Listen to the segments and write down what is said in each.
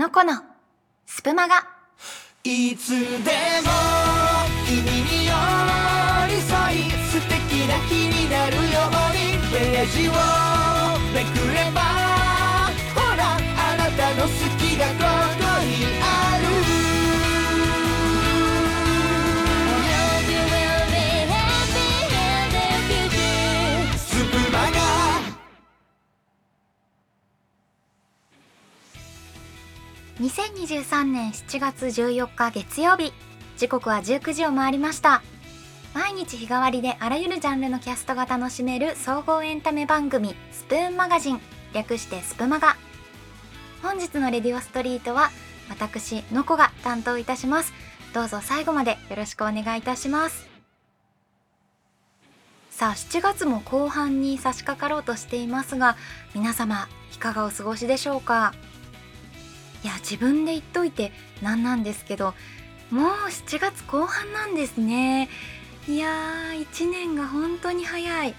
のこのスプマガ。いつでも君に寄り添い素敵な日になるようにページをめくればほらあなたの好きがこう2023年7月14日月曜日時刻は19時を回りました。毎日日替わりであらゆるジャンルのキャストが楽しめる総合エンタメ番組スプーンマガジン。略してスプマガ。本日のレディオストリートは私のこが担当いたします。どうぞ最後までよろしくお願いいたします。さあ7月も後半に差し掛かろうとしていますが皆様いかがお過ごしでしょうか？いや自分で言っといてなんなんですけどもう7月後半なんですね。いやー1年が本当に早い。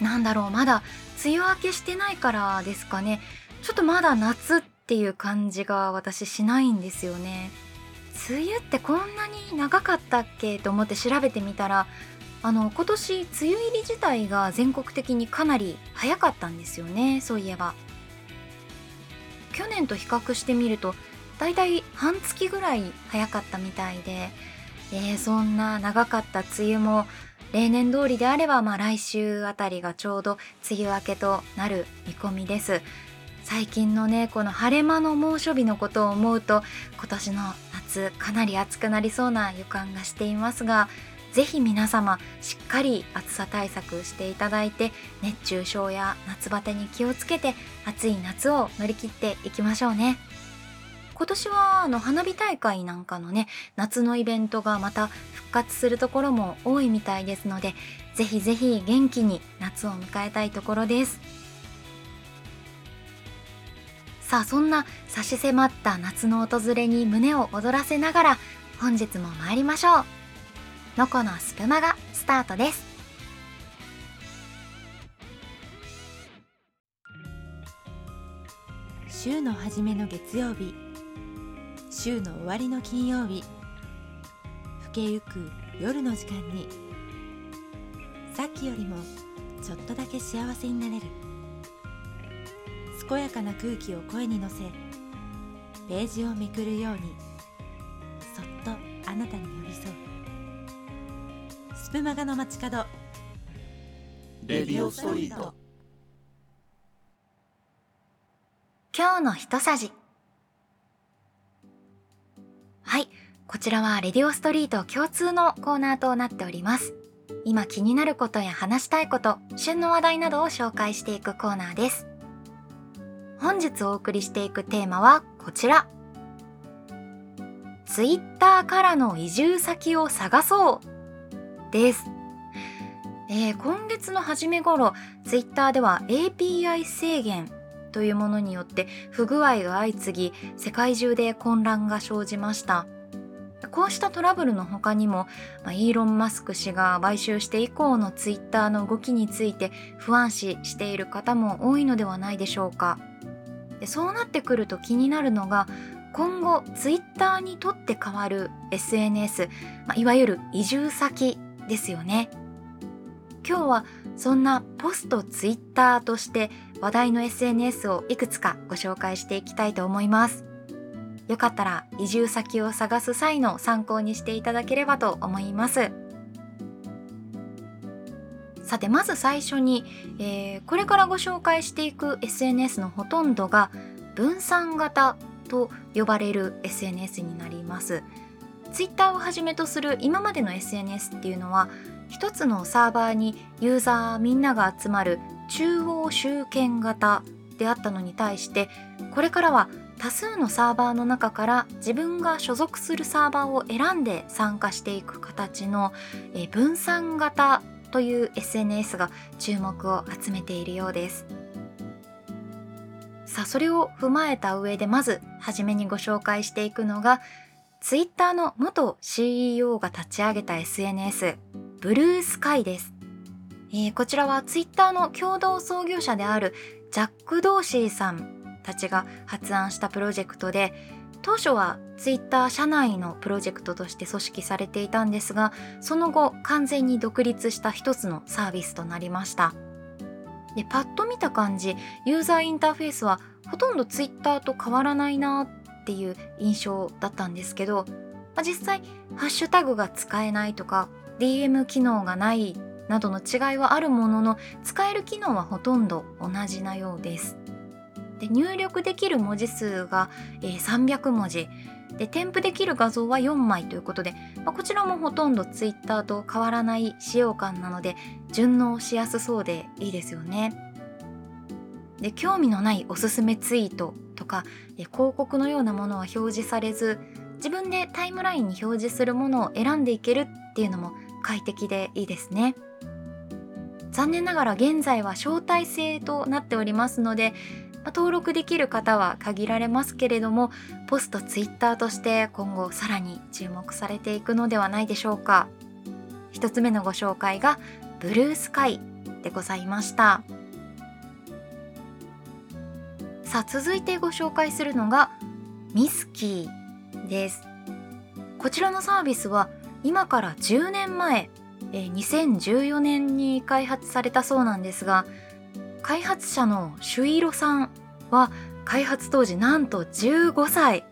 なんだろうまだ梅雨明けしてないからですかね。ちょっとまだ夏っていう感じが私しないんですよね。梅雨ってこんなに長かったっけと思って調べてみたらあの今年梅雨入り自体が全国的にかなり早かったんですよねそういえば。去年と比較してみるとだいたい半月ぐらい早かったみたいで、えーそんな長かった梅雨も例年通りであれば、まあ、来週あたりがちょうど梅雨明けとなる見込みです。最近のねこの晴れ間の猛暑日のことを思うと今年の夏かなり暑くなりそうな予感がしていますがぜひ皆様しっかり暑さ対策していただいて熱中症や夏バテに気をつけて暑い夏を乗り切っていきましょうね。今年はあの花火大会なんかのね夏のイベントがまた復活するところも多いみたいですのでぜひぜひ元気に夏を迎えたいところです。さあそんな差し迫った夏の訪れに胸を躍らせながら本日も参りましょう。のこのスプマがスタートです。週の初めの月曜日。週の終わりの金曜日。更けゆく夜の時間に。さっきよりもちょっとだけ幸せになれる。健やかな空気を声に乗せページをめくるようにそっとあなたにスプマガの街角。レディオストリート。今日の一さじ。はいこちらはレディオストリート共通のコーナーとなっております。今気になることや話したいこと旬の話題などを紹介していくコーナーです。本日お送りしていくテーマはこちら。ツイッターからの移住先を探そうです。えー今月の初め頃ツイッターでは API 制限というものによって不具合が相次ぎ世界中で混乱が生じました。こうしたトラブルの他にも、まあイーロン・マスク氏が買収して以降のツイッターの動きについて不安視している方も多いのではないでしょうか。でそうなってくると気になるのが今後ツイッターにとって変わる SNS、まあいわゆる移住先ですよね。今日はそんなポストツイッターとして話題の SNS をいくつかご紹介していきたいと思います。よかったら移住先を探す際の参考にしていただければと思います。さてまず最初に、えーこれからご紹介していく SNS のほとんどが分散型と呼ばれる SNS になります。ツイッターをはじめとする今までの SNS っていうのは一つのサーバーにユーザーみんなが集まる中央集権型であったのに対してこれからは多数のサーバーの中から自分が所属するサーバーを選んで参加していく形の分散型という SNS が注目を集めているようです。さあそれを踏まえた上でまず初めにご紹介していくのがツイッターの元 CEO が立ち上げた SNS ブルースカイです、えーこちらはツイッターの共同創業者であるジャック・ドーシーさんたちが発案したプロジェクトで当初はツイッター社内のプロジェクトとして組織されていたんですがその後完全に独立した一つのサービスとなりました。でパッと見た感じユーザーインターフェースはほとんどツイッターと変わらないなっていう印象だったんですけど、まあ、実際ハッシュタグが使えないとか DM 機能がないなどの違いはあるものの使える機能はほとんど同じなようですで入力できる文字数が、えー、300文字で添付できる画像は4枚ということで、まあ、こちらもほとんど Twitter と変わらない使用感なので順応しやすそうでいいですよね。で興味のないおすすめツイートとか広告のようなものは表示されず自分でタイムラインに表示するものを選んでいけるっていうのも快適でいいですね。残念ながら現在は招待制となっておりますのでま登録できる方は限られますけれどもポストツイッターとして今後さらに注目されていくのではないでしょうか一つ目のご紹介がブルースカイでございましたさあ続いてご紹介するのがミスキーです。こちらのサービスは今から10年前2014年に開発されたそうなんですが開発者の朱色さんは開発当時なんと15歳。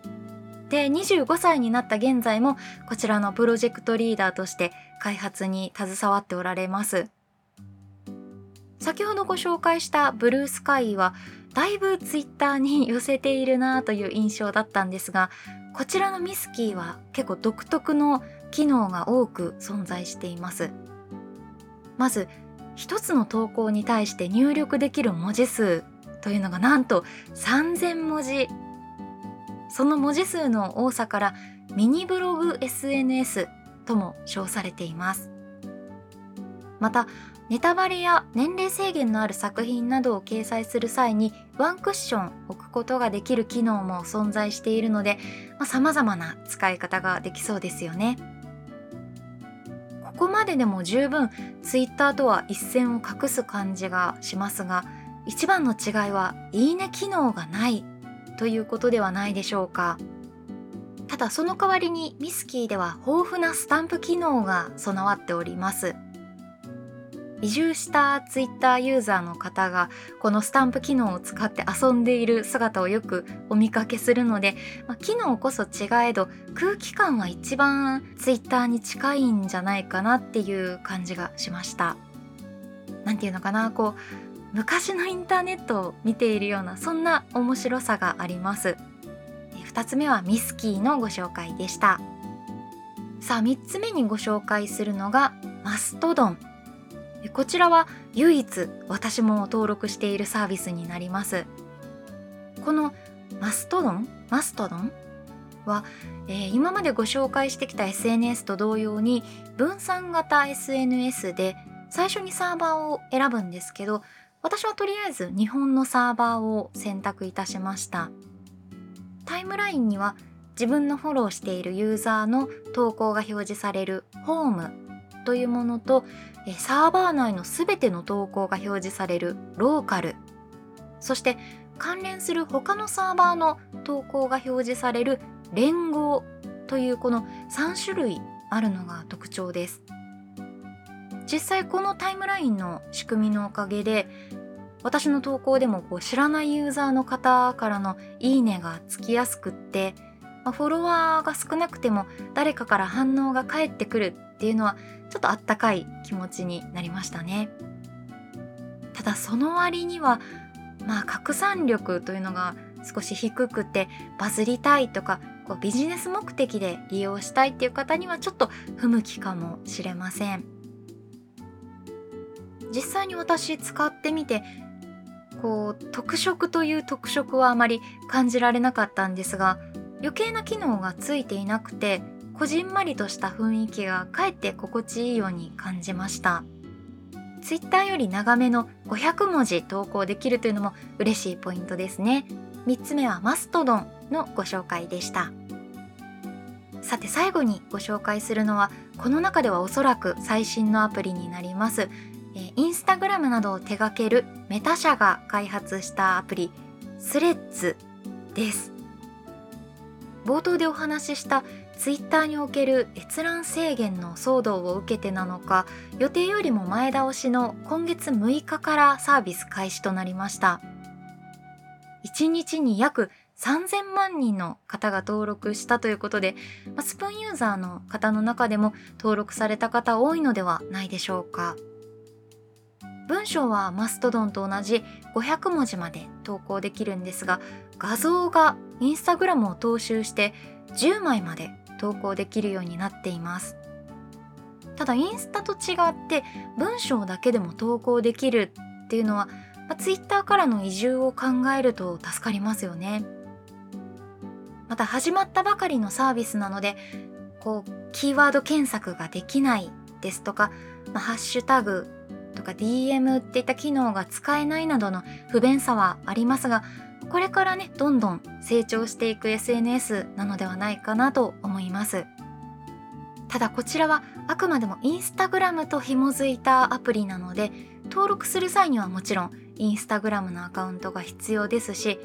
で25歳になった現在もこちらのプロジェクトリーダーとして開発に携わっておられます。先ほどご紹介したブルースカイはだいぶツイッターに寄せているなという印象だったんですがこちらのミスキーは結構独特の機能が多く存在しています。まず一つの投稿に対して入力できる文字数というのがなんと3000文字。その文字数の多さからミニブログ SNS とも称されています。またネタバレや年齢制限のある作品などを掲載する際にワンクッション置くことができる機能も存在しているのでさまざ、まな使い方ができそうですよね。ここまででも十分ツイッターとは一線を画す感じがしますが一番の違いはいいね機能がないということではないでしょうかただその代わりにミスキーでは豊富なスタンプ機能が備わっております移住したツイッターユーザーの方がこのスタンプ機能を使って遊んでいる姿をよくお見かけするので、まあ、機能こそ違えど空気感は一番ツイッターに近いんじゃないかなっていう感じがしました。なんていうのかなこう昔のインターネットを見ているようなそんな面白さがあります。2つ目はミスキーのご紹介でした。さあ3つ目にご紹介するのがマストドンこちらは唯一私も登録しているサービスになります。このマストドンマストドンは、えー、今までご紹介してきた SNS と同様に分散型 SNS で最初にサーバーを選ぶんですけど私はとりあえず日本のサーバーを選択いたしました。タイムラインには自分のフォローしているユーザーの投稿が表示されるホームというものとサーバー内の全ての投稿が表示されるローカル。そして関連する他のサーバーの投稿が表示される連合というこの3種類あるのが特徴です。実際このタイムラインの仕組みのおかげで私の投稿でもこう知らないユーザーの方からのいいねがつきやすくってまあ、フォロワーが少なくても誰かから反応が返ってくるっていうのはちょっとあったかい気持ちになりましたね。ただその割にはまあ拡散力というのが少し低くてバズりたいとかこうビジネス目的で利用したいっていう方にはちょっと不向きかもしれません。実際に私使ってみてこう特色という特色はあまり感じられなかったんですが余計な機能がついていなくてこじんまりとした雰囲気がかえって心地いいように感じました。ツイッターより長めの500文字投稿できるというのも嬉しいポイントですね。3つ目はマストドンのご紹介でした。さて最後にご紹介するのはこの中ではおそらく最新のアプリになります。インスタグラムなどを手掛けるメタ社が開発したアプリスレッズです。冒頭でお話ししたツイッターにおける閲覧制限の騒動を受けてなのか予定よりも前倒しの今月6日からサービス開始となりました。1日に約3000万人の方が登録したということで、スプーンユーザーの方の中でも登録された方多いのではないでしょうか。文章はマストドンと同じ500文字まで投稿できるんですが画像がインスタグラムを踏襲して10枚まで投稿できるようになっています。ただインスタと違って文章だけでも投稿できるっていうのは、まあ、ツイッターからの移住を考えると助かりますよね。また始まったばかりのサービスなのでこうキーワード検索ができないですとか、まあ、ハッシュタグとか DM っていった機能が使えないなどの不便さはありますがこれからねどんどん成長していく SNS なのではないかなと思いますただこちらはあくまでもインスタグラムと紐づいたアプリなので登録する際にはもちろんインスタグラムのアカウントが必要ですし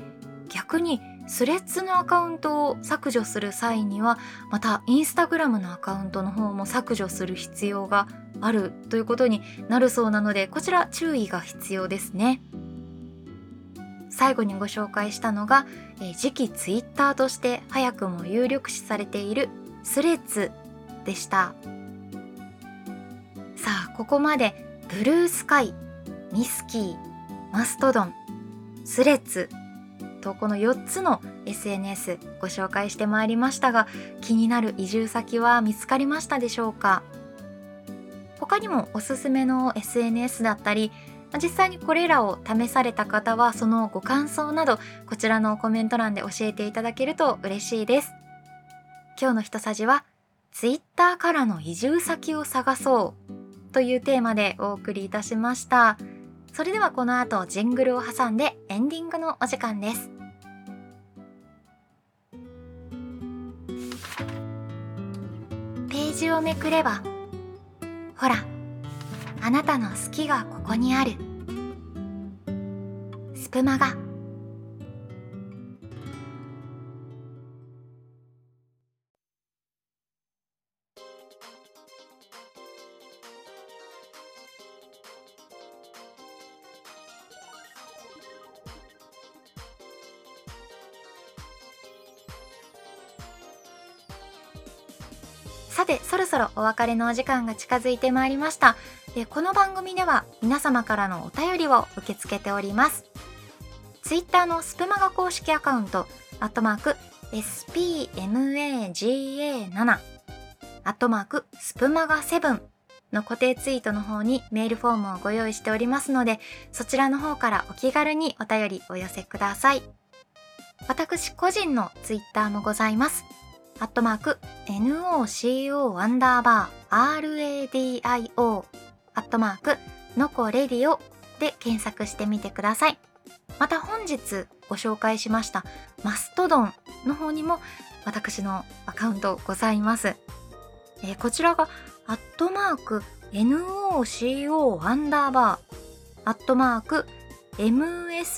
逆にスレッズのアカウントを削除する際にはまたインスタグラムのアカウントの方も削除する必要があるということになるそうなのでこちら注意が必要ですね。最後にご紹介したのが、えー、次期ツイッターとして早くも有力視されているスレッズでした。さあここまでブルースカイミスキーマストドンスレッズとこの4つの SNS ご紹介してまいりましたが気になる移住先は見つかりましたでしょうか？他にもおすすめの SNS だったり実際にこれらを試された方はそのご感想などこちらのコメント欄で教えていただけると嬉しいです。今日のひとさじは Twitter からの移住先を探そうというテーマでお送りいたしました。それではこの後ジングルを挟んでエンディングのお時間です。ページをめくればほらあなたの好きがここにある。スプマガ。さてそろそろお別れのお時間が近づいてまいりました。えこの番組では皆様からのお便りを受け付けております。ツイッターのスプマガ公式アカウントアットマーク SPMAGA7 アットマークスプマガ7の固定ツイートの方にメールフォームをご用意しておりますのでそちらの方からお気軽にお便りお寄せください。私個人のツイッターもございます。アットマーク NOCO アンダーバー RADIO アットマークのこレディオで検索してみてください。また本日ご紹介しましたマストドンの方にも私のアカウントございます。えー、こちらがアットマーク NOCO アンダーバーアットマーク mstdn.jp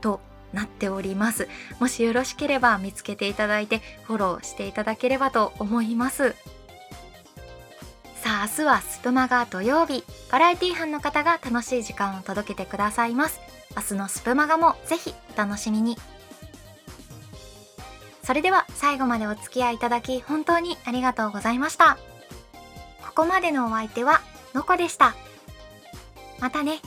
となっております。もしよろしければ見つけていただいてフォローしていただければと思います。さあ明日はスプマが土曜日。バラエティ班の方が楽しい時間を届けてくださいます。明日のスプマガもぜひお楽しみに。それでは最後までお付き合いいただき本当にありがとうございました。ここまでのお相手はのこでした。またね。